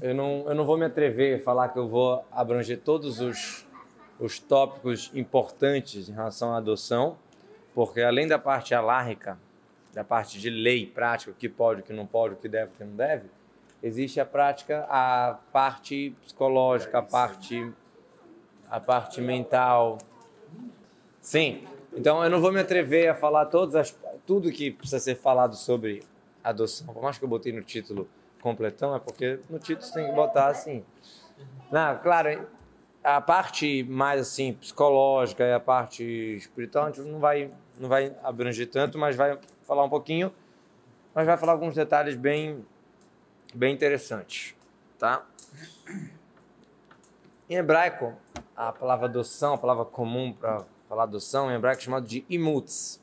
Eu não, eu não vou me atrever a falar que eu vou abranger todos os, os tópicos importantes em relação à adoção, porque além da parte alárrica, da parte de lei prática, o que pode, o que não pode, o que deve, o que não deve, existe a prática, a parte psicológica, a parte, a parte mental. Sim, então eu não vou me atrever a falar todas as, tudo que precisa ser falado sobre adoção. Por mais que eu botei no título completão, é porque no título você tem que botar assim. Não, claro, a parte mais assim psicológica e a parte espiritual a gente não vai não vai abranger tanto, mas vai falar um pouquinho, mas vai falar alguns detalhes bem bem interessantes, tá? Em hebraico, a palavra adoção, a palavra comum para falar adoção, em hebraico é chamado de imuts.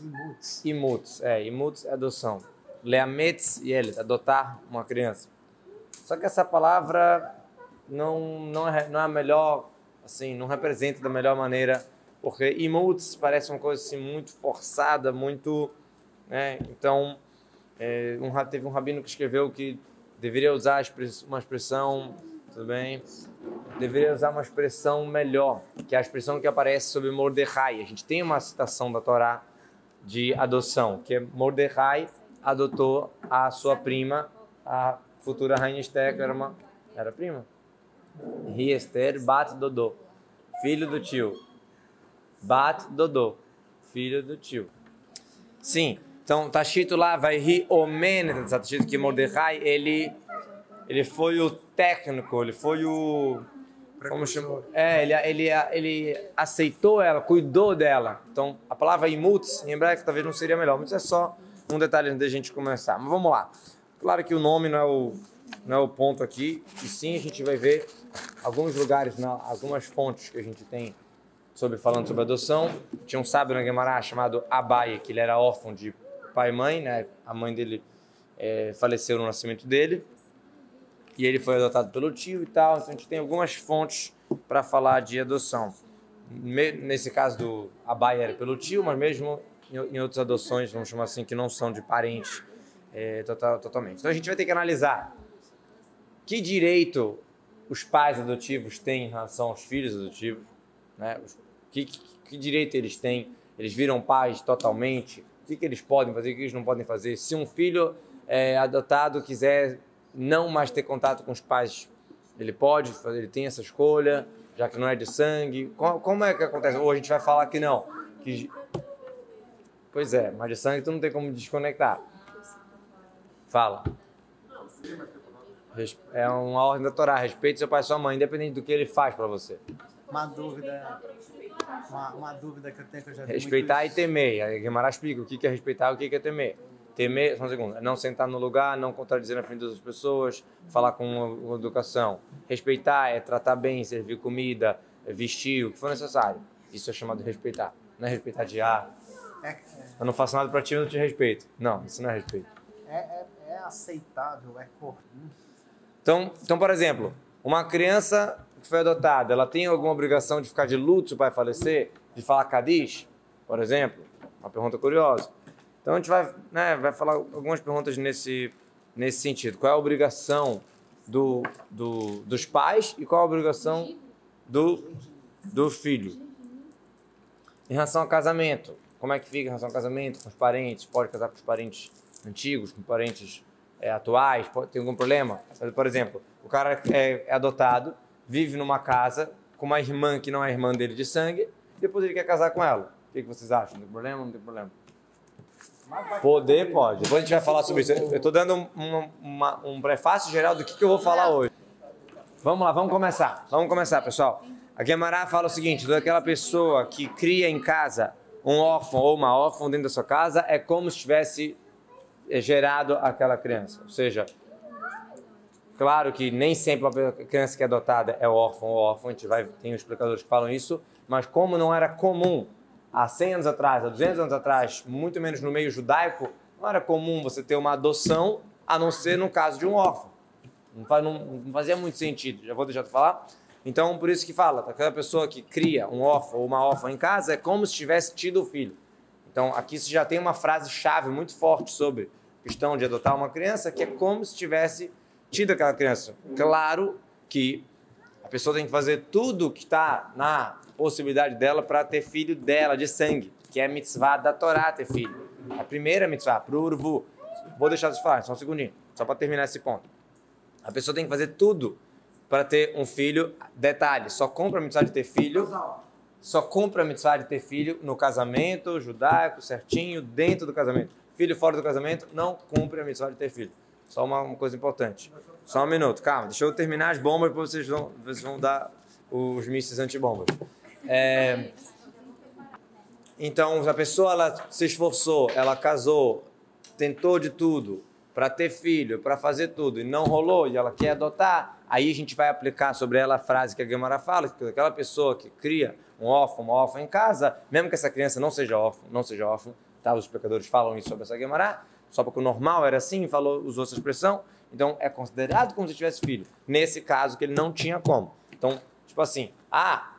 Imuts. Imuts, é, imuts é adoção. Leametz ele, adotar uma criança. Só que essa palavra não, não, é, não é a melhor, assim, não representa da melhor maneira, porque imuts parece uma coisa assim muito forçada, muito, né? Então, é, um, teve um rabino que escreveu que deveria usar uma expressão, tudo bem? Deveria usar uma expressão melhor, que é a expressão que aparece sobre Mordecai. A gente tem uma citação da Torá de adoção, que é Mordecai adotou a sua prima, a futura rainha Esther, que era uma era prima. Riester Bat Dodô, filho do tio. Bat Dodô, filho do tio. Sim, então tá escrito lá, vai ri omen, tá escrito que Mordecai, ele, ele foi o técnico, ele foi o... Como chama? É, ele, ele, ele aceitou ela, cuidou dela. Então, a palavra imuts, em hebraico, talvez não seria melhor, mas é só um detalhe antes da gente começar. Mas vamos lá. Claro que o nome não é o, não é o ponto aqui, e sim a gente vai ver alguns lugares, algumas fontes que a gente tem sobre falando sobre adoção. Tinha um sábio na Guemará chamado Abaye, que ele era órfão de pai e mãe, né? A mãe dele é, faleceu no nascimento dele e ele foi adotado pelo tio e tal. Então a gente tem algumas fontes para falar de adoção. Nesse caso do Abaye era pelo tio, mas mesmo em outras adoções, vamos chamar assim, que não são de parentes é, total, totalmente. Então a gente vai ter que analisar que direito os pais adotivos têm em relação aos filhos adotivos, né? Que, que, que direito eles têm? Eles viram pais totalmente? O que, que eles podem fazer? O que eles não podem fazer? Se um filho é, adotado quiser não mais ter contato com os pais, ele pode ele tem essa escolha, já que não é de sangue. Como, como é que acontece? Ou a gente vai falar que não, que Pois é, mas de sangue tu não tem como desconectar. Fala. É uma ordem da Torá. Respeite seu pai e sua mãe, independente do que ele faz para você. Uma dúvida. Uma, uma, dúvida que eu tenho que eu já Respeitar e temer. A Guimarães explica o que é respeitar e o que é temer. Temer, só um segundo, é não sentar no lugar, não contradizer na frente das pessoas, falar com educação. Respeitar é tratar bem, servir comida, vestir, o que for necessário. Isso é chamado de respeitar. Não é respeitar de ar, é, é. Eu não faço nada pra ti, eu não te respeito. Não, isso não é respeito. É, é, é aceitável, é comum. Então, então, por exemplo, uma criança que foi adotada, ela tem alguma obrigação de ficar de luto se o pai falecer? De falar Kadish, por exemplo? Uma pergunta curiosa. Então a gente vai, né, vai falar algumas perguntas nesse, nesse sentido. Qual é a obrigação do, do, dos pais e qual é a obrigação do, do filho? Em relação ao casamento, como é que fica em relação ao casamento com os parentes? Pode casar com os parentes antigos, com parentes é, atuais? Pode, tem algum problema? Por exemplo, o cara é, é, adotado, vive numa casa com uma irmã que não é irmã dele de sangue, depois ele quer casar com ela. O que, que vocês acham? Não tem problema? Não tem problema? Poder pode. Depois a gente vai falar sobre isso. Eu estou dando um, uma, um prefácio geral do que, que eu vou falar hoje. Vamos lá, vamos começar. Vamos começar, pessoal. A Guemará fala o seguinte: daquela pessoa que cria em casa um órfão ou uma órfã dentro da sua casa é como se tivesse eh, gerado aquela criança. Ou seja, claro que nem sempre a criança que é adotada é órfão ou órfã, a gente vai, tem explicadores que falam isso, mas como não era comum há 100 anos atrás, há 200 anos atrás, muito menos no meio judaico, não era comum você ter uma adoção, a não ser no caso de um órfão. Não, fazia muito sentido, já vou deixar de falar. Então, por isso que fala, aquela pessoa que cria um órfão ou uma órfã em casa é como se tivesse tido o filho. Então, aqui você já tem uma frase-chave muito forte sobre a questão de adotar uma criança, que é como se tivesse tido aquela criança. Claro que a pessoa tem que fazer tudo que está na possibilidade dela para ter filho dela, de sangue, que é a mitzvah da Torá ter filho. A primeira mitzvah, para o urvu. Vou deixar de falar, só um segundinho, só para terminar esse ponto. A pessoa tem que fazer tudo para ter um filho. Detalhe, só compra a mitzvah de ter filho. Só compra a mitzvah de ter filho no casamento judaico, certinho, dentro do casamento. Filho fora do casamento, não cumpre a mitzvah de ter filho. Só uma, uma coisa importante. Só um minuto, calma, deixa eu terminar as bombas, depois vocês vão, vocês vão dar os mísseis antibombas. É, então, a pessoa ela se esforçou, ela casou, tentou de tudo para ter filho, para fazer tudo, e não rolou, e ela quer adotar, aí a gente vai aplicar sobre ela a frase que a Gemara fala, que aquela pessoa que cria um órfão, uma órfã em casa, mesmo que essa criança não seja órfã, não seja órfã, tá? os pecadores falam isso sobre essa Gemara, só porque o normal era assim, falou, usou essa expressão, então é considerado como se tivesse filho. Nesse caso que ele não tinha como. Então, tipo assim, ah,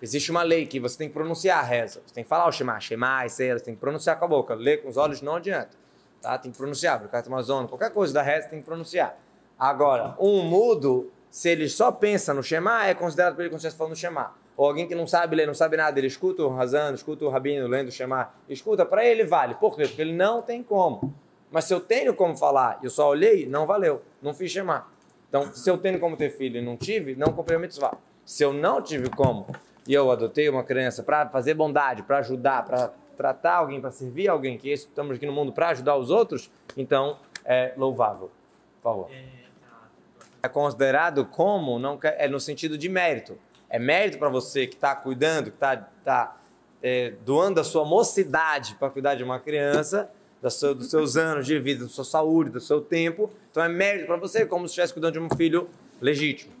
existe uma lei que você tem que pronunciar a reza. Você tem que falar o Shema, Shema, você tem que pronunciar com a boca. Ler com os olhos não adianta. Tá? Tem que pronunciar, Birkat Amazônia, qualquer coisa da reza tem que pronunciar. Agora, um mudo, se ele só pensa no Shema, é considerado por ele como se estivesse falando Shema. Ou alguém que não sabe ler, não sabe nada, ele escuta o Razan, escuta o Rabino lendo o Shema, escuta, para ele vale. Por quê? Porque ele não tem como. Mas se eu tenho como falar e eu só olhei, não valeu, não fiz Shema. Então, se eu tenho como ter filho e não tive, não comprei a mitzvah. Se eu não tive como e eu adotei uma criança para fazer bondade, para ajudar, para tratar alguém, para servir alguém, que estamos aqui no mundo para ajudar os outros, então é louvável. Por favor. É considerado como não é no sentido de mérito. É mérito para você que está cuidando, que está tá, é, doando a sua mocidade para cuidar de uma criança, seu, dos seus anos de vida, da sua saúde, do seu tempo. Então é mérito para você, como se estivesse cuidando de um filho legítimo.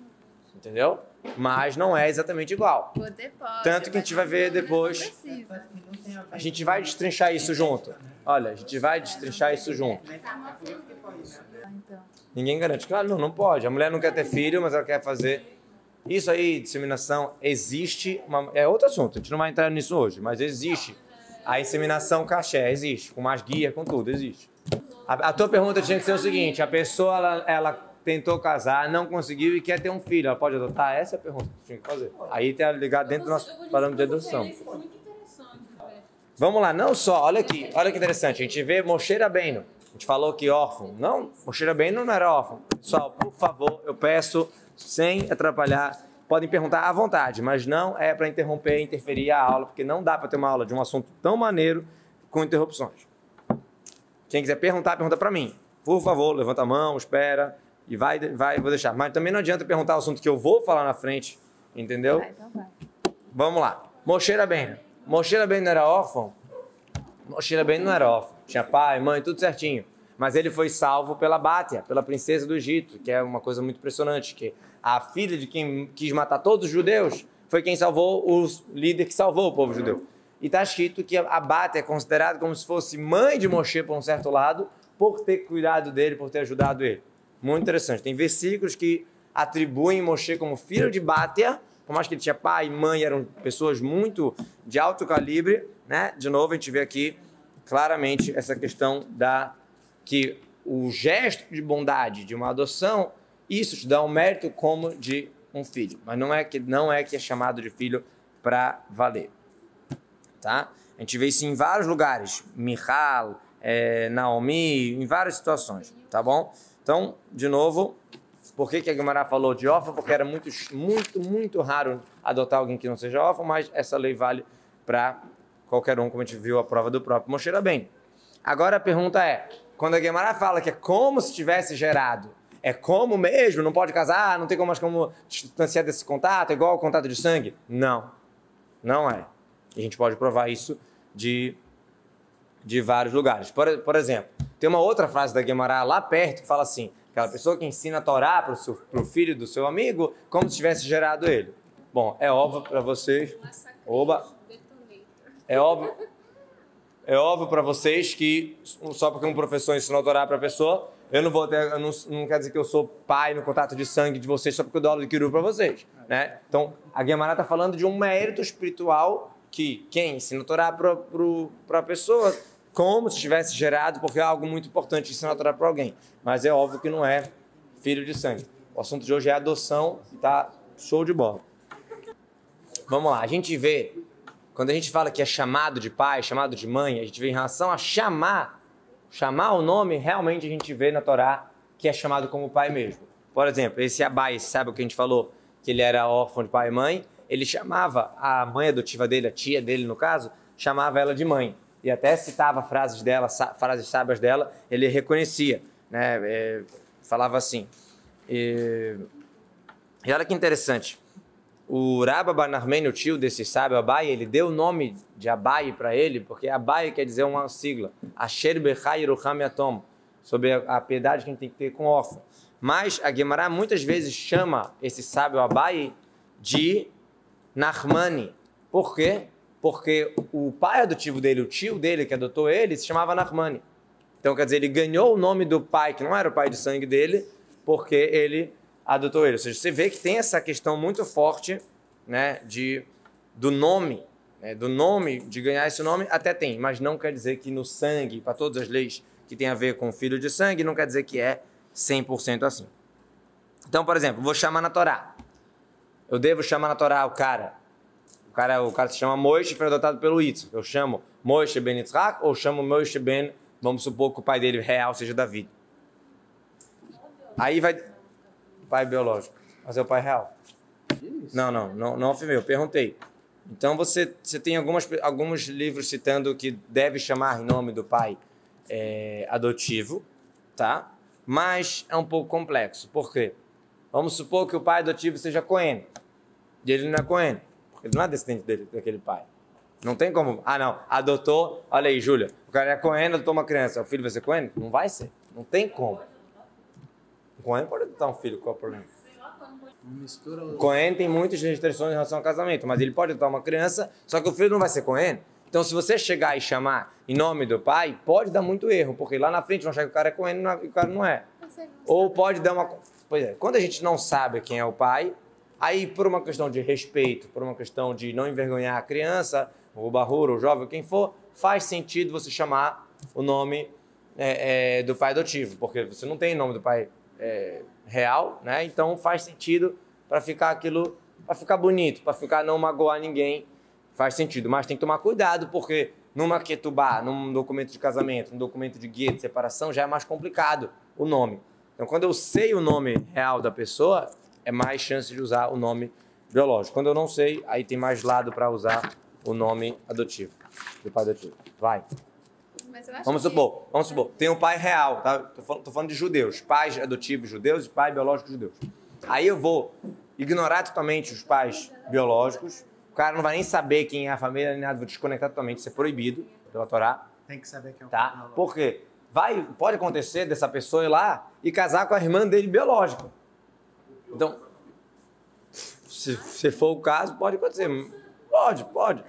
Entendeu? Mas não é exatamente igual. Poder pode, Tanto que a gente vai ver depois. A gente vai destrinchar isso junto. Olha, a gente vai destrinchar isso junto. Ninguém garante. Claro, não, não pode. A mulher não quer ter filho, mas ela quer fazer. Isso aí, disseminação, existe. Uma... É outro assunto, a gente não vai entrar nisso hoje, mas existe. A inseminação caché, existe. Com mais guia, com tudo, existe. A, a tua pergunta tinha que ser o seguinte: a pessoa, ela, ela tentou casar, não conseguiu e quer ter um filho, ela pode adotar? Essa é a pergunta que tinha que fazer. Aí tem que ligar dentro do nosso parâmetro de adoção. Velho. Vamos lá, não só, olha aqui, olha que interessante, a gente vê Moshe Rabbeinu, a gente falou que órfão, não, Moshe Rabbeinu não era órfão. Pessoal, por favor, eu peço, sem atrapalhar, podem perguntar à vontade, mas não é para interromper, interferir a aula, porque não dá para ter uma aula de um assunto tão maneiro com interrupções. Quem quiser perguntar, pergunta para mim. Por favor, levanta a mão, espera e vai, vai, vou deixar. Mas também não adianta perguntar o assunto que eu vou falar na frente, entendeu? Vai, então vai. Vamos lá. Moshe Rabbeinu. Moshe Rabbeinu não era órfão? Moshe Rabbeinu não era órfão. Tinha pai, mãe, tudo certinho. Mas ele foi salvo pela Bátia, pela princesa do Egito, que é uma coisa muito impressionante, que a filha de quem quis matar todos os judeus foi quem salvou o líder que salvou o povo judeu. E está escrito que a Bátia é considerada como se fosse mãe de Moshe por um certo lado, por ter cuidado dele, por ter ajudado ele. Muito interessante. Tem versículos que atribuem Moshe como filho de Bátia, por mais que ele tinha pai e mãe, eram pessoas muito de alto calibre, né? De novo, a gente vê aqui claramente essa questão da que o gesto de bondade de uma adoção, isso te dá um mérito como de um filho, mas não é que não é que é chamado de filho para valer, tá? A gente vê isso em vários lugares, Michal, eh, Naomi, em várias situações, tá bom? Então, de novo, por que, que a Guimarães falou de órfão? Porque era muito, muito, muito raro adotar alguém que não seja órfão, mas essa lei vale para qualquer um, como a gente viu a prova do próprio Moshe bem. Agora a pergunta é, quando a Guimarães fala que é como se tivesse gerado, é como mesmo? Não pode casar? Não tem como mais como distanciar desse contato? É igual ao contato de sangue? Não, não é. E a gente pode provar isso de, de vários lugares. Por, por exemplo, tem uma outra frase da Guimarães lá perto que fala assim: aquela pessoa que ensina a Torá para o filho do seu amigo, como se tivesse gerado ele. Bom, é óbvio para vocês. Oba! É óbvio. É óbvio para vocês que só porque um professor ensinou a Torá para a pessoa, eu não vou ter, não, não quer dizer que eu sou pai no contato de sangue de vocês só porque eu dou aula de Kiru para vocês, né? Então, a Guimarães está falando de um mérito espiritual que quem ensina a Torá para a pessoa como se tivesse gerado, porque é algo muito importante ensinar a Torá para alguém. Mas é óbvio que não é filho de sangue. O assunto de hoje é adoção tá show de bola. Vamos lá, a gente vê, quando a gente fala que é chamado de pai, chamado de mãe, a gente vê em relação a chamar, chamar o nome, realmente a gente vê na Torá que é chamado como pai mesmo. Por exemplo, esse Abai, sabe o que a gente falou? Que ele era órfão de pai e mãe, ele chamava a mãe adotiva dele, a tia dele no caso, chamava ela de mãe. E até citava frases dela, frases sábias dela, ele reconhecia, né? É, falava assim. E, e olha que interessante. O Rabba Barnarmen, o tio desse sábio Abai, ele deu o nome de Abai para ele, porque Abai quer dizer uma sigla, Asher Bechai Ruham Yatom, sobre a, piedade que a gente tem que ter com órfão. Mas a Gemara muitas vezes chama esse sábio Abai de Nahmani. Por quê? Porque o pai adotivo dele, o tio dele que adotou ele, se chamava Nahmani. Então, quer dizer, ele ganhou o nome do pai, que não era o pai de sangue dele, porque ele adotou ele. Ou seja, você vê que tem essa questão muito forte né, de, do nome, né, do nome, de ganhar esse nome, até tem, mas não quer dizer que no sangue, para todas as leis que tem a ver com filho de sangue, não quer dizer que é 100% assim. Então, por exemplo, vou chamar na Torá. Eu devo chamar na Torá o cara. O cara, o cara se chama Moishe, foi adotado pelo Yitzhak. Eu chamo Moishe ben Yitzhak ou chamo Moishe ben, vamos supor que o pai dele real seja Davi. Aí vai pai biológico, mas é o pai real. Não, não, não, não afirmei, eu perguntei. Então você, você tem algumas, alguns livros citando que deve chamar em nome do pai é, adotivo, tá? Mas é um pouco complexo. Por quê? Vamos supor que o pai adotivo seja Cohen. E ele não é Cohen, ele não é descendente dele, daquele pai. Não tem como. Ah, não, adotou. Olha aí, Júlia. O cara é Cohen, adotou uma criança. O filho vai ser Cohen? Não vai ser. Não tem como. O Cohen pode adotar um filho, qual é o problema? Mistura O Cohen tem muitas restrições em relação ao casamento, mas ele pode adotar uma criança, só que o filho não vai ser Cohen. Então, se você chegar e chamar em nome do pai, pode dar muito erro, porque lá na frente vão achar que o cara é Cohen e o cara não é. Ou pode dar uma. Pois é, quando a gente não sabe quem é o pai, aí por uma questão de respeito, por uma questão de não envergonhar a criança, o barruro, o jovem, quem for, faz sentido você chamar o nome é, é, do pai adotivo, porque você não tem nome do pai é, real, né? Então faz sentido para ficar aquilo, para ficar bonito, para ficar não magoar ninguém, faz sentido. Mas tem que tomar cuidado porque numa ketubá, num documento de casamento, num documento de guia de separação já é mais complicado o nome. Então quando eu sei o nome real da pessoa, é mais chance de usar o nome biológico. Quando eu não sei, aí tem mais lado para usar o nome adotivo, do pai adotivo. Vai. Vamos supor, vamos supor, tem um pai real, tá? Tô falando, tô falando de judeus, pais adotivos judeus e pai biológico judeus. Aí eu vou ignorar totalmente os pais biológicos, o cara não vai nem saber quem é a família, nem nada, vou desconectar totalmente, isso é proibido pela Torá, Tem que saber quem é o tá? Por quê? Vai, pode acontecer dessa pessoa ir lá e casar com a irmã dele biológica. Então, se, se for o caso, pode acontecer. Pode, pode.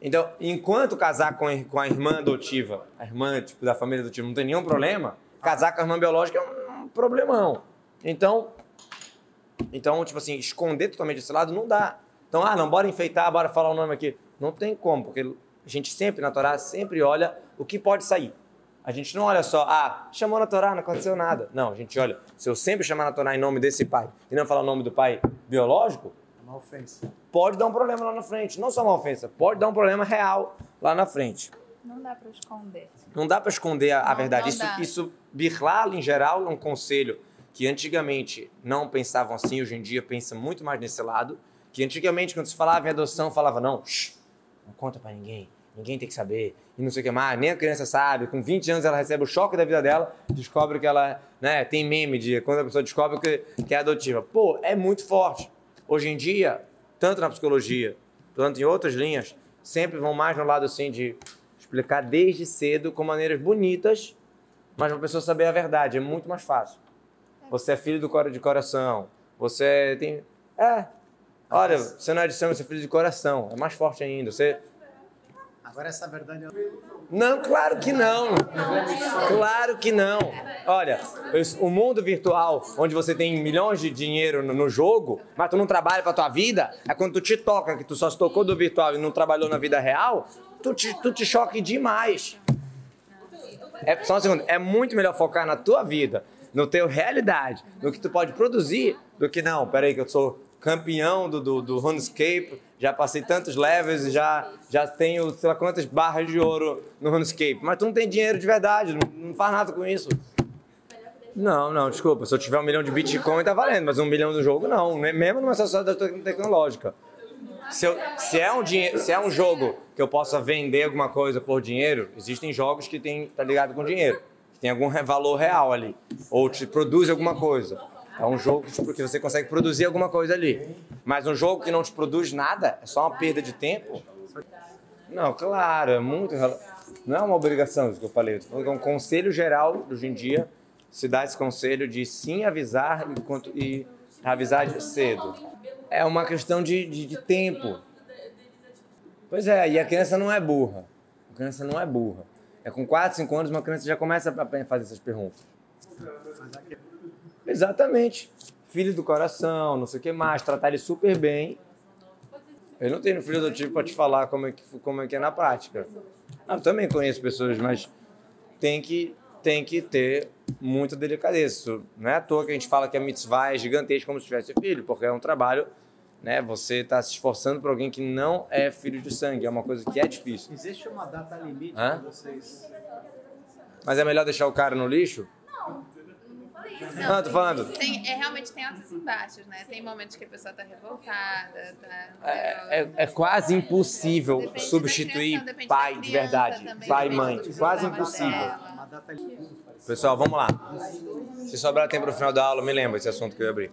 Então, enquanto casar com, a- com a irmã adotiva, a irmã tipo, da família adotiva, não tem nenhum problema, casar com a irmã biológica é um problemão. Então, então, tipo assim, esconder totalmente esse lado não dá. Então, ah, não, bora enfeitar, bora falar o nome aqui. Não tem como, porque a gente sempre, na Torá, sempre olha o que pode sair. A gente não olha só, ah, chamou na Torá, não aconteceu nada. Não, a gente olha, se eu sempre chamar na Torá em nome desse pai e não falar o nome do pai biológico, É uma ofensa. pode dar um problema lá na frente. Não só uma ofensa, pode dar um problema real lá na frente. Não dá pra esconder. Não dá para esconder a, a Não, verdade. não isso, dá. isso, Birlal, em geral, é um conselho que antigamente não pensavam assim, hoje em dia pensa muito mais nesse lado. Que antigamente, quando se falava em adoção, falava, não, shh, não conta para ninguém, ninguém tem que saber, e não sei o que mais, nem a criança sabe. Com 20 anos ela recebe o choque da vida dela, descobre que ela, né, tem meme de quando a pessoa descobre que, que é adotiva. Pô, é muito forte. Hoje em dia, tanto na psicologia, quanto em outras linhas, sempre vão mais no lado assim de explicar desde cedo com maneiras bonitas, mas para a pessoa saber a verdade é muito mais fácil. Você é filho do cora de coração, você tem é, olha, você não é de sangue, você é filho de coração, é mais forte ainda. Você Agora essa verdade é não, claro que não. Claro que não. Olha, o mundo virtual, onde você tem milhões de dinheiro no, no jogo, mas tu não trabalha pra tua vida, é quando tu te toca, que tu só se tocou do virtual e não trabalhou na vida real, tu te, tu te choque demais. É, só um segundo, é muito melhor focar na tua vida. no teu realidade, no que tu pode produzir, do que não, peraí que eu sou campeão do, do, do RuneScape, já passei tantos levels já, já tenho sei lá quantas barras de ouro no RuneScape, mas tu não tem dinheiro de verdade, não, não faz nada com isso. Não, não, desculpa. Se eu tiver um milhão de Bitcoin, tá valendo, mas um milhão do jogo, não. né? Mesmo numa sociedade tecnológica. Se, eu, se, é um dinheiro, se é um jogo que eu possa vender alguma coisa por dinheiro, existem jogos que tem, tá ligado com dinheiro, que tem algum valor real ali, ou te produz alguma coisa. É um jogo que, você consegue produzir alguma coisa ali. Mas um jogo que não te produz nada, é só uma perda de tempo. Não, claro, é muito. Não é uma obrigação isso que eu falei. É um conselho geral hoje em dia se dá esse conselho de sim avisar enquanto, e avisar cedo. É uma questão de, de, de tempo. Pois é, e a criança não é burra. A criança não é burra. É com 4, 5 anos uma criança já começa a fazer essas perguntas. Exatamente. Filho do coração, não sei o que mais, tratar ele super bem. Eu não tenho filho adotivo para te falar como é, que, como é que é na prática. Eu também conheço pessoas, mas tem que tem que ter muita delicadeza. Não é à toa que a gente fala que a mitzvah é gigantesca como se tivesse filho, porque é um trabalho, né? Você está se esforçando por alguém que não é filho de sangue, é uma coisa que é difícil. Existe uma data limite para vocês? Mas é melhor deixar o cara no lixo? Não. Tô falando. Tem, é, realmente tem altos e baixos, né? Tem momentos que a pessoa tá revoltada, tá. É, é, é quase impossível depende substituir criança, pai de verdade, também, pai e mãe. Quase impossível. Pessoal, vamos lá. Se sobrar tempo no final da aula, me lembra esse assunto que eu ia abrir.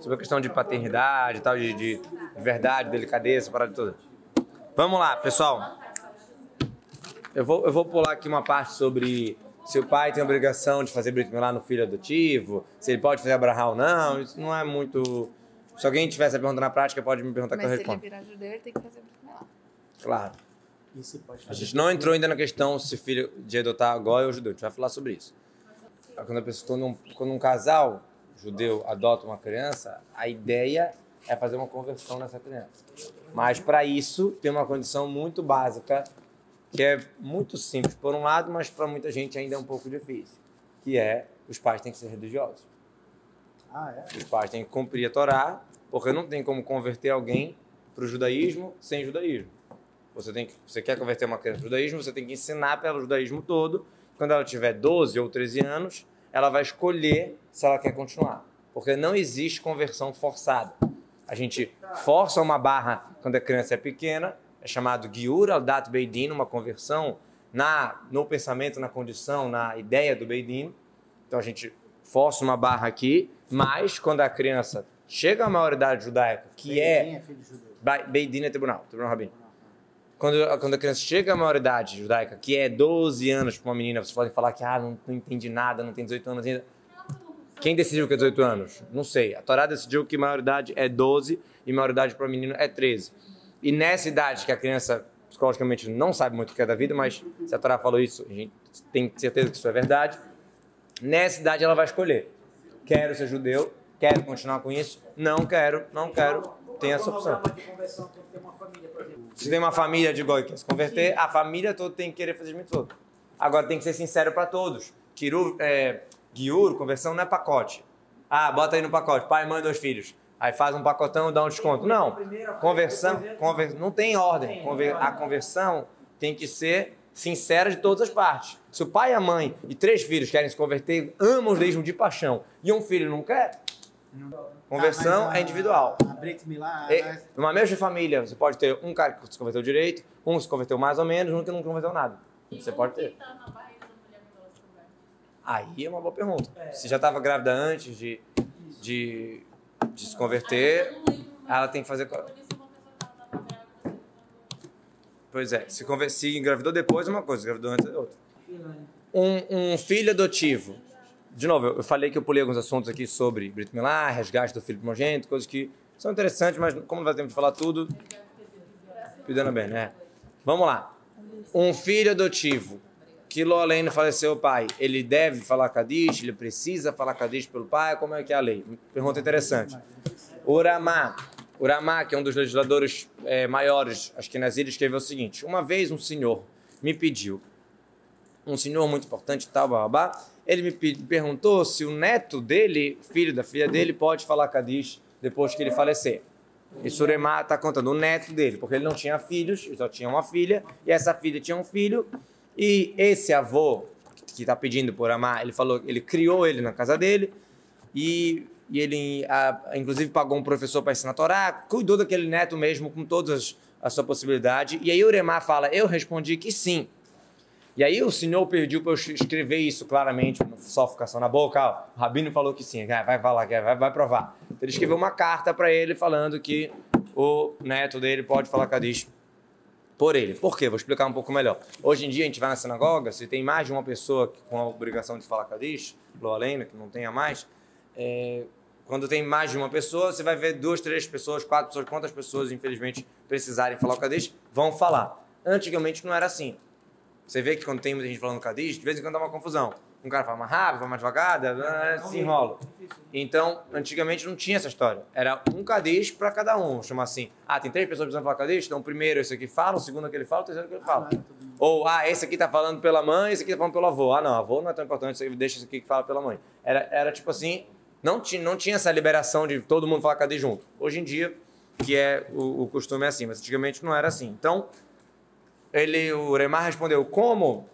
Sobre a questão de paternidade e tal, de, de verdade, delicadeza, parada de tudo. Vamos lá, pessoal. Eu vou, eu vou pular aqui uma parte sobre se o pai tem a obrigação de fazer Brit Milá no filho adotivo, se ele pode fazer Abraham ou não, isso não é muito... Se alguém tiver essa pergunta na prática, pode me perguntar Mas que eu respondo. Mas se ele virar judeu, ele tem que fazer Brit Milá. Claro. A gente não entrou ainda na questão se filho de adotar goi ou judeu, a gente vai falar sobre isso. Quando, a pessoa, quando, um, quando um casal judeu adota uma criança, a ideia é fazer uma conversão nessa criança. Mas para isso tem uma condição muito básica que é muito simples por um lado, mas para muita gente ainda é um pouco difícil, que é os pais têm que ser religiosos. Ah, é? Os pais têm que cumprir a Torá, porque não tem como converter alguém para o judaísmo sem judaísmo. Você, tem que, você quer converter uma criança para o judaísmo, você tem que ensinar para ela o judaísmo todo. Quando ela tiver 12 ou 13 anos, ela vai escolher se ela quer continuar. Porque não existe conversão forçada. A gente força uma barra quando a criança é pequena, é chamado Giur al-Dat Beidin, uma conversão na, no pensamento, na condição, na ideia do Beidin. Então a gente força uma barra aqui, mas quando a criança chega à maioridade judaica, que Beidin é. é filho de judeu. Beidin é tribunal, tribunal rabino. Quando, quando a criança chega à maioridade judaica, que é 12 anos para uma menina, vocês podem falar que ah, não, não entendi nada, não tem 18 anos ainda. Quem decidiu que é 18 anos? Não sei. A Torá decidiu que maioridade é 12 e maioridade para menino é 13. E nessa idade que a criança psicologicamente não sabe muito o que é da vida, mas se a Torá falou isso, a gente tem certeza que isso é verdade. Nessa idade ela vai escolher. Quero ser judeu, quero continuar com isso, não quero, não quero, tem essa opção. Se tem uma família de goi que quer se converter, a família toda tem que querer fazer mitzvot. Agora tem que ser sincero para todos. Kiru, é, conversão não é pacote. Ah, bota aí no pacote, pai, mãe, dois filhos. Aí faz um pacotão e dá um desconto. Não, conversão, conver, não tem ordem. Conver, a conversão tem que ser sincera de todas as partes. Se o pai, a mãe e três filhos querem se converter, amam o judaísmo de paixão, e um filho não quer, conversão a- é individual. A Brit Milá, É, numa mesma família, você pode ter um cara que se converteu direito, um que se converteu mais ou menos, um que não converteu nada. Você pode ter. Aí é uma boa pergunta. Se já estava grávida antes de, de, de se converter, ela tem que fazer. Pois é, se, conver- se engravidou depois é uma coisa, se engravidou antes é outra. Um, um filho adotivo. De novo, eu falei que eu pulei alguns assuntos aqui sobre Brit Milá, resgate do filho primogênito, coisas que são interessantes, mas como não vai ter tempo de falar tudo, cuidando bem, né? Vamos lá. Um filho adotivo que Lolene faleceu o pai, ele deve falar Kadish, ele precisa falar Kadish pelo pai, como é que é a lei? Pergunta interessante. Uramá, Uramá, que é um dos legisladores eh, maiores, acho que ilhas, escreveu o seguinte: Uma vez um senhor me pediu um senhor muito importante tal, babá. Ele me perguntou se o neto dele, filho da filha dele, pode falar Kadish depois que ele falecer. E Suremá está contando o neto dele, porque ele não tinha filhos, ele só tinha uma filha, e essa filha tinha um filho, e esse avô que está pedindo por amar, ele falou, ele criou ele na casa dele, e, e ele, a, inclusive, pagou um professor para ensinar a Torá, cuidou daquele neto mesmo com todas a sua possibilidade. E aí Uremá fala, eu respondi que sim. E aí o senhor pediu para eu escrever isso claramente, só ficação na boca. Ó, o Rabino falou que sim, vai falar, vai, vai provar. Então, ele escreveu uma carta para ele falando que o neto dele pode falar Kadish por ele. Por quê? Vou explicar um pouco melhor. Hoje em dia a gente vai na sinagoga, se tem mais de uma pessoa com a obrigação de falar Kadish, ou além, que não tenha mais, é, quando tem mais de uma pessoa, você vai ver duas, três pessoas, quatro pessoas, quantas pessoas, infelizmente, precisarem falar o Kadish, vão falar. Antigamente não era assim. Você vê que quando tem muita gente falando Kadish, de vez em quando dá uma confusão. Um cara fala mais rápido, fala mais devagar, se enrola. Então, antigamente não tinha essa história. Era um Kadish para cada um. Chama assim, ah, tem três pessoas precisando falar Kadish, então primeiro esse aqui fala, o segundo aquele fala, o terceiro aquele fala. Ou, ah, esse aqui tá falando pela mãe, esse aqui tá falando pelo avô. Ah, não, avô não é tão importante, deixa esse aqui que fala pela mãe. Era, era tipo assim, não tinha, não tinha essa liberação de todo mundo falar Kadish junto. Hoje em dia, que é o, o costume é assim, mas antigamente não era assim. Então, ele, o Remar respondeu, como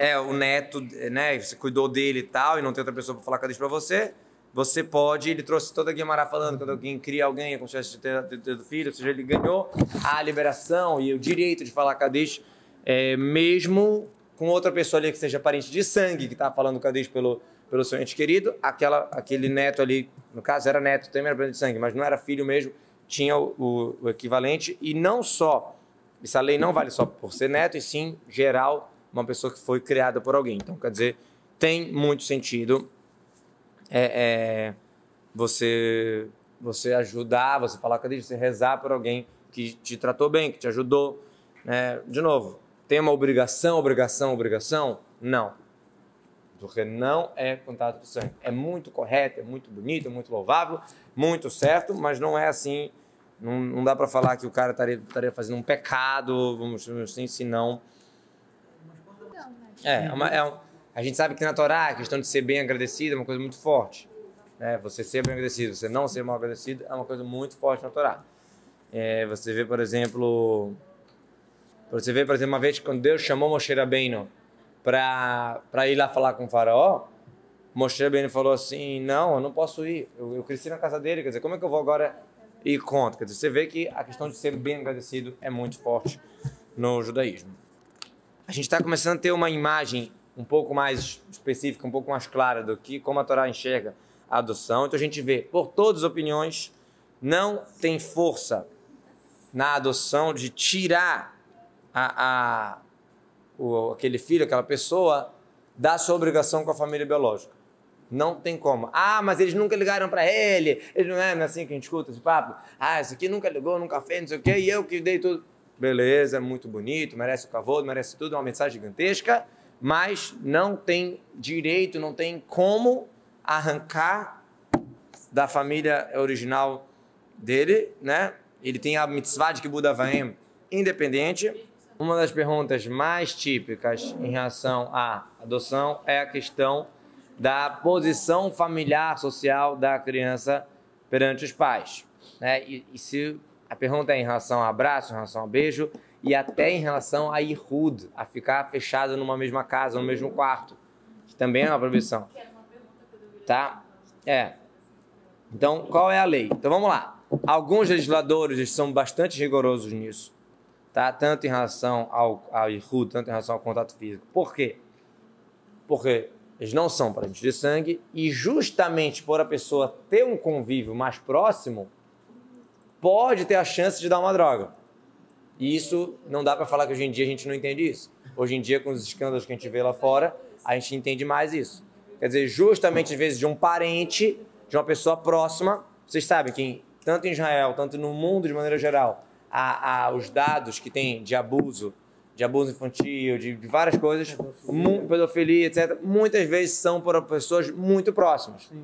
é o neto, né, você cuidou dele e tal, e não tem outra pessoa para falar Kadish para você, você pode, ele trouxe toda a Guimará falando, quando alguém cria alguém, como se tivesse ter, ter, ter filho, ou seja, ele ganhou a liberação e o direito de falar Kadish, é, mesmo com outra pessoa ali que seja parente de sangue, que está falando Kadish pelo, pelo seu ente querido, aquela, aquele neto ali, no caso era neto, também era parente de sangue, mas não era filho mesmo, tinha o, o, o equivalente, e não só essa lei não vale só por ser neto, e sim geral, uma pessoa que foi criada por alguém. Então, quer dizer, tem muito sentido é, é, você você ajudar, você falar, cadê você rezar por alguém que te tratou bem, que te ajudou. É, de novo, tem uma obrigação, obrigação, obrigação? Não. Porque não é contato de sangue. É muito correto, é muito bonito, é muito louvável, muito certo, mas não é assim não, não dá para falar que o cara estaria, estaria fazendo um pecado, vamos dizer assim, se não. É, é, uma, é um, a gente sabe que na Torá a questão de ser bem agradecido é uma coisa muito forte. Né? Você ser bem agradecido, você não ser mal agradecido é uma coisa muito forte na Torá. É, você vê, por exemplo, você vê, por exemplo, uma vez quando Deus chamou Moshe Rabbeinu para ir lá falar com o faraó, Moshe Rabbeinu falou assim, não, eu não posso ir, eu, eu cresci na casa dele, quer dizer, como é que eu vou agora e conta. Quer dizer, você vê que a questão de ser bem agradecido é muito forte no judaísmo. A gente está começando a ter uma imagem um pouco mais específica, um pouco mais clara do que como a Torá enxerga a adoção. Então a gente vê, por todas as opiniões, não tem força na adoção de tirar a, a o, aquele filho, aquela pessoa, da sua obrigação com a família biológica. Não tem como. Ah, mas eles nunca ligaram para ele. Ele não é, não é assim que a gente escuta esse papo. Ah, esse aqui nunca ligou, nunca fez, não sei o quê, e eu que dei tudo. Beleza, é muito bonito, merece o cavalo, merece tudo, é uma mensagem gigantesca, mas não tem direito, não tem como arrancar da família original dele, né? Ele tem a mitzvah de Kibbutz Avaim independente. Uma das perguntas mais típicas em relação à adoção é a questão da posição familiar, social da criança perante os pais. Né? E, e, se a pergunta é em relação a abraço, em relação a beijo, e até em relação a irhud, a ficar fechado numa mesma casa, no mesmo quarto, que também é uma proibição. Tá? É. Então, qual é a lei? Então, vamos lá. Alguns legisladores são bastante rigorosos nisso, tá? Tanto em relação ao, ao tanto em relação ao contato físico. Por quê? Porque eles não são parentes de sangue, e justamente por a pessoa ter um convívio mais próximo, pode ter a chance de dar uma droga. E isso não dá para falar que hoje em dia a gente não entende isso. Hoje em dia, com os escândalos que a gente vê lá fora, a gente entende mais isso. Quer dizer, justamente às vezes de um parente, de uma pessoa próxima, vocês sabem que tanto em Israel, tanto no mundo de maneira geral, os dados que tem de abuso de abuso infantil, de, de várias coisas, pedofilia. pedofilia, etc., muitas vezes são por pessoas muito próximas. Sim.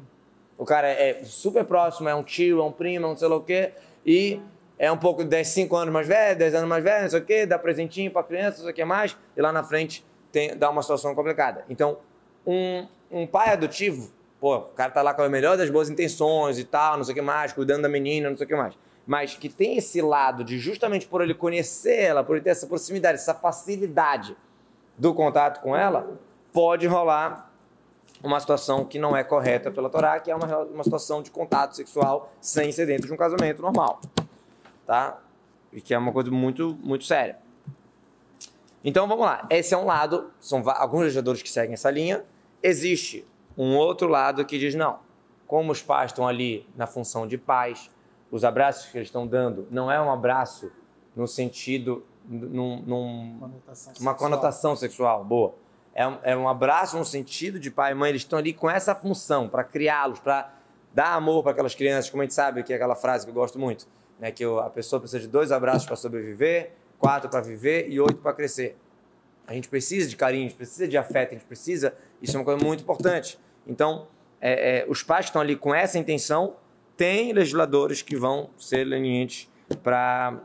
O cara é super próximo, é um tio, é um primo, é não sei lá o quê, e é um pouco de 5 anos mais velho, 10 anos mais velho, não sei o quê, dá presentinho para criança, não sei o que mais, e lá na frente tem, dá uma situação complicada. Então, um, um pai adotivo, pô, o cara tá lá com a melhor das boas intenções e tal, não sei o que mais, cuidando da menina, não sei o que mais. Mas que tem esse lado de justamente por ele conhecer ela, por ele ter essa proximidade, essa facilidade do contato com ela, pode rolar uma situação que não é correta pela Torá, que é uma, uma situação de contato sexual sem ser dentro de um casamento normal. Tá? E que é uma coisa muito, muito séria. Então vamos lá. Esse é um lado, são alguns legisladores que seguem essa linha. Existe um outro lado que diz não. Como os pais estão ali na função de pais, os abraços que eles estão dando não é um abraço no sentido, num, num Conotação uma sexual. conotação sexual boa. É um, é um abraço no sentido de pai e mãe, eles estão ali com essa função para criá-los, para dar amor para aquelas crianças, como a gente sabe que é aquela frase que eu gosto muito, né, que a pessoa precisa de dois abraços para sobreviver, quatro para viver e oito para crescer. A gente precisa de carinho, a gente precisa de afeto, a gente precisa. Isso é uma coisa muito importante. Então, é, é, os pais que estão ali com essa intenção, tem legisladores que vão ser lenientes para.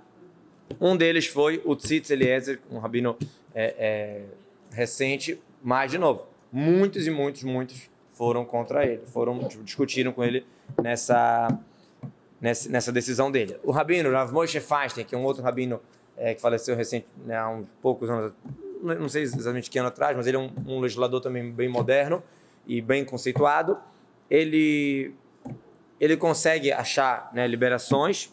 Um deles foi o Tzitz Eliezer, um rabino é, é, recente, mas, de novo, muitos e muitos, muitos foram contra ele, foram discutiram com ele nessa, nessa, nessa decisão dele. O rabino Rav Moshe Feinstein, que é um outro rabino é, que faleceu recente, né, há uns poucos anos, não sei exatamente que ano atrás, mas ele é um, um legislador também bem moderno e bem conceituado. Ele, ele consegue achar né, liberações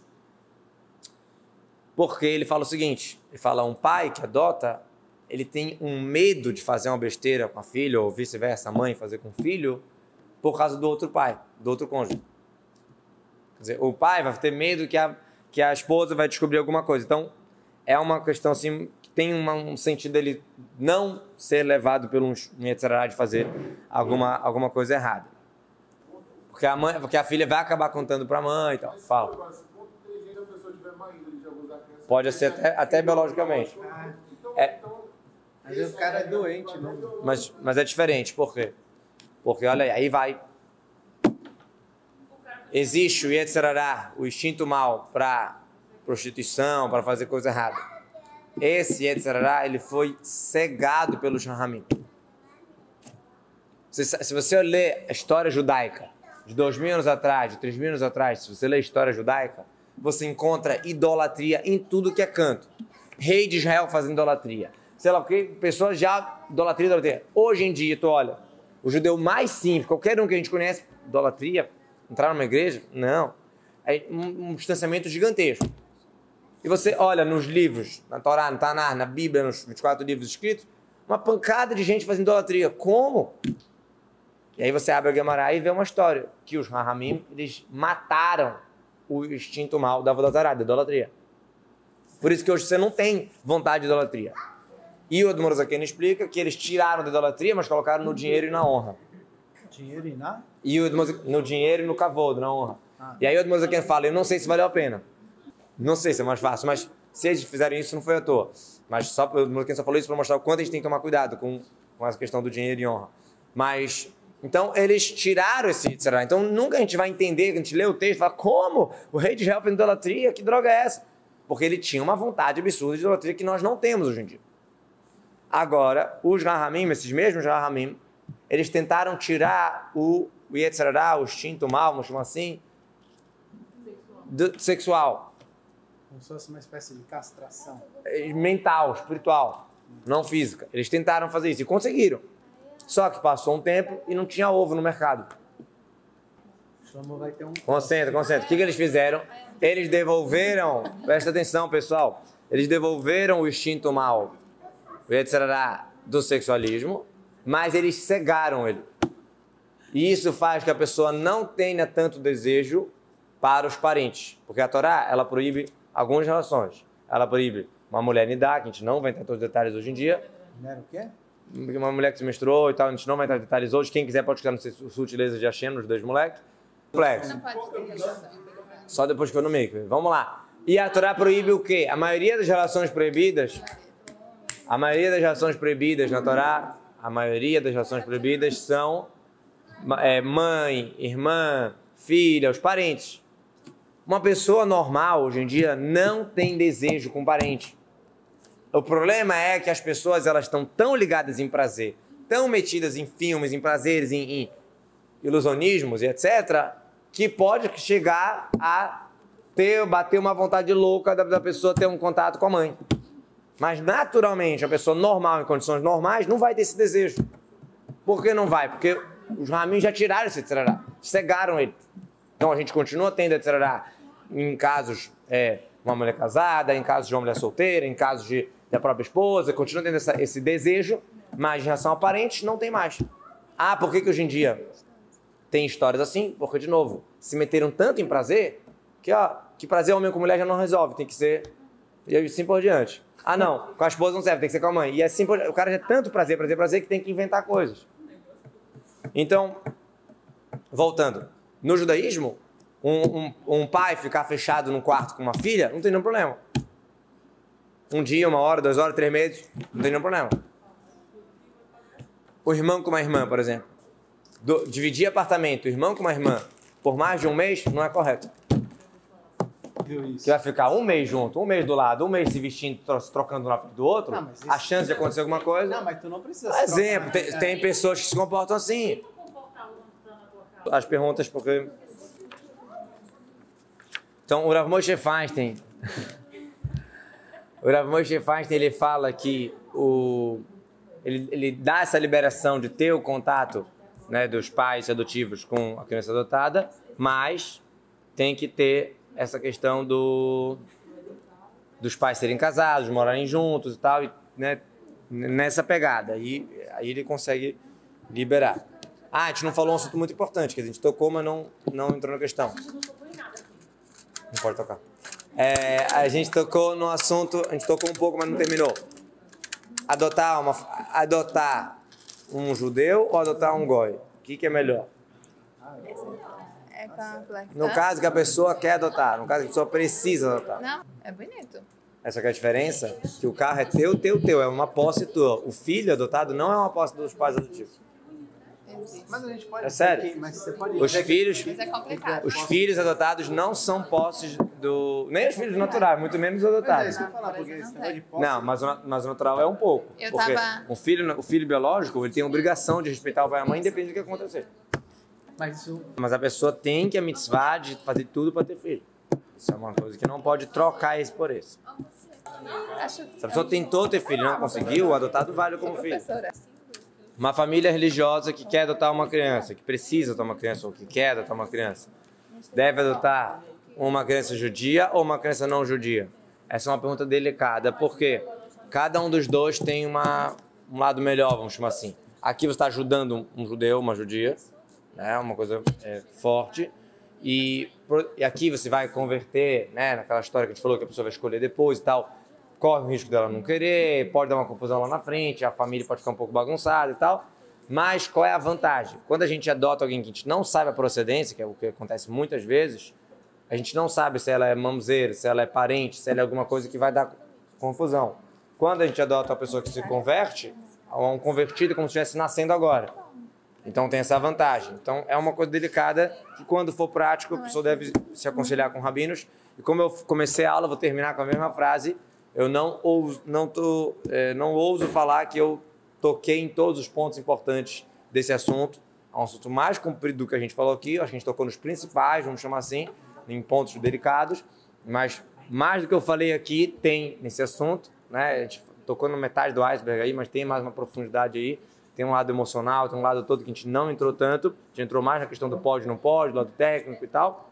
porque ele fala o seguinte: ele fala, um pai que adota, ele tem um medo de fazer uma besteira com a filha, ou vice-versa, a mãe fazer com o filho, por causa do outro pai, do outro cônjuge. Quer dizer, o pai vai ter medo que a, que a esposa vai descobrir alguma coisa. Então, é uma questão assim, que tem uma- um sentido dele não ser levado pelo um de fazer alguma, alguma coisa errada. Porque a, mãe, porque a filha vai acabar contando para a mãe e tal. Fala. Pode ser até, até biologicamente. Então, É. Às vezes o cara é doente, né? Mas, mas é diferente, por quê? Porque, olha aí, vai. Existe o Yetzirará, o instinto mal para prostituição, para fazer coisa errada. Esse Yetzirará, ele foi cegado pelos Rahamim. Se, se você ler a história judaica de dois mil anos atrás, de três mil anos atrás, se você ler a história judaica, você encontra idolatria em tudo que é canto. Rei de Israel fazendo idolatria. Sei lá o que, pessoas já idolatria, idolatria. Hoje em dia, tu olha, o judeu mais simples, qualquer um que a gente conhece, idolatria, entrar numa igreja, não. É um, um distanciamento gigantesco. E você olha nos livros, na Torá, no Tanar, na Bíblia, nos 24 livros escritos, uma pancada de gente fazendo idolatria. Como? E aí você abre a Gemara e vê uma história que os Rahamim, eles mataram o instinto mal da idolatria. Por isso que hoje você não tem vontade de idolatria. E o Admor Zaken explica que eles tiraram da idolatria, mas colocaram no dinheiro e na honra. Dinheiro e nada? E o Admor- no dinheiro e no cavodo, na honra. Ah. E aí o Zaken fala, eu não sei se valeu a pena. Não sei se é mais fácil, mas se eles fizeram isso, não foi à toa. Mas só, o Zaken só falou isso para mostrar o quanto a gente tem que tomar cuidado com, com essa questão do dinheiro e honra. Mas, então, eles tiraram esse. Então, nunca a gente vai entender, a gente lê o texto e fala, como? O rei de Israel fez idolatria? Que droga é essa? Porque ele tinha uma vontade absurda de idolatria que nós não temos hoje em dia. Agora, os Rahamim, esses mesmos Rahamim, eles tentaram tirar o Yetzirará, o instinto mal, vamos chamar assim, do- sexual, Como se fosse uma espécie de castração. eh, mental, espiritual, não física. Eles tentaram fazer isso e conseguiram. Só que passou um tempo e não tinha ovo no mercado. Um. Concentra, concentra. O que, que eles fizeram? Eles devolveram, presta atenção pessoal, eles devolveram o instinto mal, o Yetzirará, do sexualismo, mas eles cegaram ele. E isso faz que a pessoa não tenha tanto desejo para os parentes. Porque a Torá, ela proíbe algumas relações. Ela proíbe uma mulher nidar, que a gente não vai entrar em todos os detalhes hoje em dia, Não era o quê? uma mulher que se menstruou e tal, a gente não vai entrar em detalhes hoje. Quem quiser pode escutar no sutileza de Hashem, nos dois moleques. Complexo. Não pode ter relação. Só depois que for no mikve. Vamos lá. E a Torá proíbe o quê? A maioria das relações proibidas, a maioria das relações proibidas na Torá, a maioria das relações proibidas são é, mãe, irmã, filha, os parentes. Uma pessoa normal hoje em dia não tem desejo com parente. O problema é que as pessoas elas estão tão ligadas em prazer, tão metidas em filmes, em prazeres, em, em ilusionismos e etc., que pode chegar a ter, bater uma vontade louca da, da pessoa ter um contato com a mãe. Mas naturalmente, a pessoa normal, em condições normais, não vai ter esse desejo. Por que não vai? Porque os raminhos já tiraram esse trará, cegaram ele. Então a gente continua tendo esse trará em casos é, uma mulher casada, em casos de uma mulher solteira, em casos de da própria esposa, continua tendo essa, esse desejo, mas em relação a parentes não tem mais. Ah, por que, que hoje em dia tem histórias assim? Porque, de novo, se meteram tanto em prazer que, ó, que prazer homem com mulher já não resolve, tem que ser. E assim por diante. Ah, não, com a esposa não serve, tem que ser com a mãe. E assim por... o cara já é tanto prazer, prazer, prazer que tem que inventar coisas. Então, voltando, no judaísmo, um, um, um pai ficar fechado num quarto com uma filha não tem nenhum problema. Um dia, uma hora, duas horas, três meses, não tem nenhum problema. O irmão com uma irmã, por exemplo. Do, dividir apartamento, irmão com uma irmã, por mais de um mês, não é correto. Que vai ficar um mês junto, um mês do lado, um mês se vestindo, trocando um lado do outro, Não, mas isso- a chance de acontecer alguma coisa. Não, mas tu não precisa. Por exemplo, tem, né? tem pessoas que se comportam assim. As perguntas, porque. Então, o Rav Moshe Feinstein. o Rav Moshe Feinstein ele fala que o, ele, ele dá essa liberação de ter o contato né, dos pais adotivos com a criança adotada, mas tem que ter essa questão do dos pais serem casados, morarem juntos e tal, e, né, nessa pegada. E aí ele consegue liberar. Ah, a gente não falou um assunto muito importante, que a gente tocou, mas não, não entrou na questão. Não pode tocar. É, a gente tocou no assunto, a gente tocou um pouco, mas não terminou. Adotar, uma, adotar um judeu ou adotar um goi? O que, que é melhor? É complexo. No caso que a pessoa quer adotar, no caso que a pessoa precisa adotar. Não, é bonito. Essa que é a diferença, que o carro é teu, teu, teu, é uma posse tua. O filho adotado não é uma posse dos pais adotivos. Mas a gente pode. É sério? que- mas você pode Os que- filhos, é os filhos adotados não são posses do... Nem os filhos naturais, muito menos os é adotados. isso que eu ia falar, porque esse negócio de posse. Não, mas o, mas o natural é um pouco. Eu porque tava- o filho, o filho biológico, ele tem a obrigação de respeitar o pai e a mãe, independente do que acontecer. Mas. Mas a pessoa tem que a mitzvah de fazer tudo para ter filho. Isso é uma coisa que não pode trocar esse por esse. Se a pessoa tentou ter filho e não conseguiu, o adotado vale como filho. Uma família religiosa que quer adotar uma criança, que precisa adotar uma criança ou que quer adotar uma criança, deve adotar uma criança judia ou uma criança não judia? Essa é uma pergunta delicada, porque cada um dos dois tem uma, um lado melhor, vamos chamar assim. Aqui você está ajudando um judeu, uma judia, né, uma coisa é, forte, e, e aqui você vai converter, né, naquela história que a gente falou que a pessoa vai escolher depois e tal, corre o risco dela não querer, pode dar uma confusão lá na frente, a família pode ficar um pouco bagunçada e tal. Mas qual é a vantagem? Quando a gente adota alguém que a gente não sabe a procedência, que é o que acontece muitas vezes, a gente não sabe se ela é mamzeira, se ela é parente, se ela é alguma coisa que vai dar confusão. Quando a gente adota uma pessoa que se converte, um convertido como se estivesse nascendo agora. Então tem essa vantagem. Então é uma coisa delicada que quando for prático a pessoa deve se aconselhar com rabinos. E como eu comecei a aula, vou terminar com a mesma frase. Eu não ouso, não tô, eh, não ouso falar que eu toquei em todos os pontos importantes desse assunto. É um assunto mais comprido do que a gente falou aqui. Acho que a gente tocou nos principais, vamos chamar assim, em pontos delicados. Mas mais do que eu falei aqui tem nesse assunto, né? A gente tocou na metade do iceberg aí, mas tem mais uma profundidade aí. Tem um lado emocional, tem um lado todo que a gente não entrou tanto. A gente entrou mais na questão do pode, não pode, do lado técnico e tal.